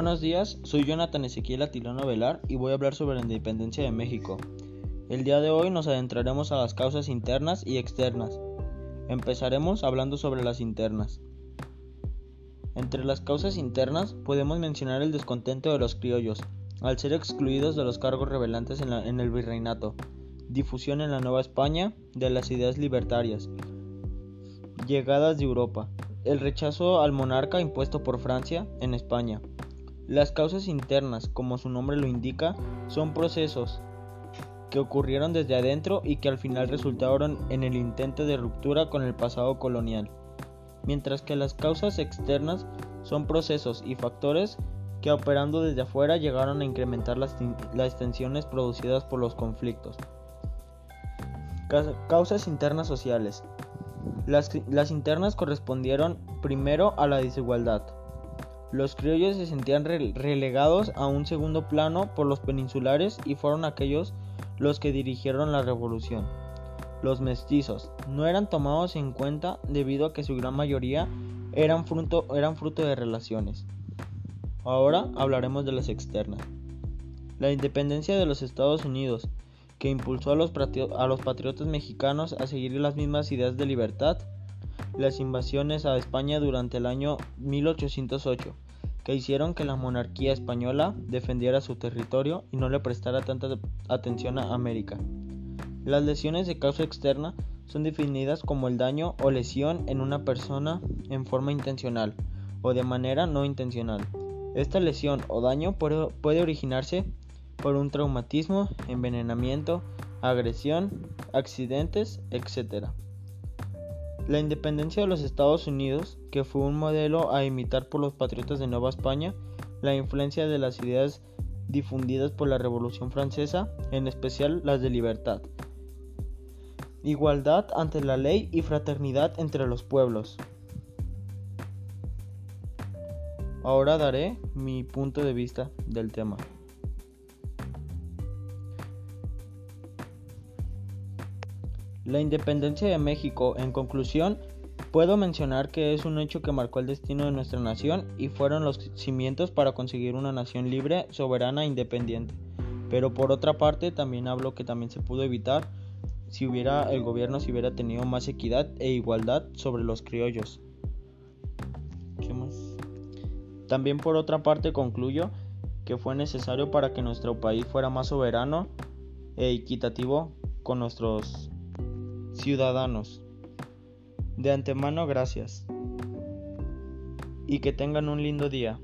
Buenos días, soy Jonathan Ezequiel Atilano Velar y voy a hablar sobre la independencia de México. El día de hoy nos adentraremos a las causas internas y externas. Empezaremos hablando sobre las internas. Entre las causas internas podemos mencionar el descontento de los criollos, al ser excluidos de los cargos revelantes en, en el virreinato, difusión en la Nueva España de las ideas libertarias, llegadas de Europa, el rechazo al monarca impuesto por Francia en España. Las causas internas, como su nombre lo indica, son procesos que ocurrieron desde adentro y que al final resultaron en el intento de ruptura con el pasado colonial, mientras que las causas externas son procesos y factores que operando desde afuera llegaron a incrementar las, las tensiones producidas por los conflictos. Causas internas sociales. Las, internas correspondieron primero a la desigualdad. Los criollos se sentían relegados a un segundo plano por los peninsulares y fueron aquellos los que dirigieron la revolución. Los mestizos no eran tomados en cuenta debido a que su gran mayoría eran fruto, de relaciones. Ahora hablaremos de las externas. La independencia de los Estados Unidos que impulsó a los, a los patriotas mexicanos a seguir las mismas ideas de libertad, las invasiones a España durante el año 1808, que hicieron que la monarquía española defendiera su territorio y no le prestara tanta atención a América. Las lesiones de causa externa son definidas como el daño o lesión en una persona en forma intencional o de manera no intencional. Esta lesión o daño puede originarse por un traumatismo, envenenamiento, agresión, accidentes, etc. La independencia de los Estados Unidos, que fue un modelo a imitar por los patriotas de Nueva España, la influencia de las ideas difundidas por la Revolución Francesa, en especial las de libertad, igualdad ante la ley y fraternidad entre los pueblos. Ahora daré mi punto de vista del tema. La independencia de México, en conclusión, puedo mencionar que es un hecho que marcó el destino de nuestra nación y fueron los cimientos para conseguir una nación libre, soberana e independiente. Pero por otra parte, también hablo que también se pudo evitar si hubiera el gobierno si hubiera tenido más equidad e igualdad sobre los criollos. También por otra parte concluyo que fue necesario para que nuestro país fuera más soberano e equitativo con nuestros ciudadanos. De antemano gracias. Y que tengan un lindo día.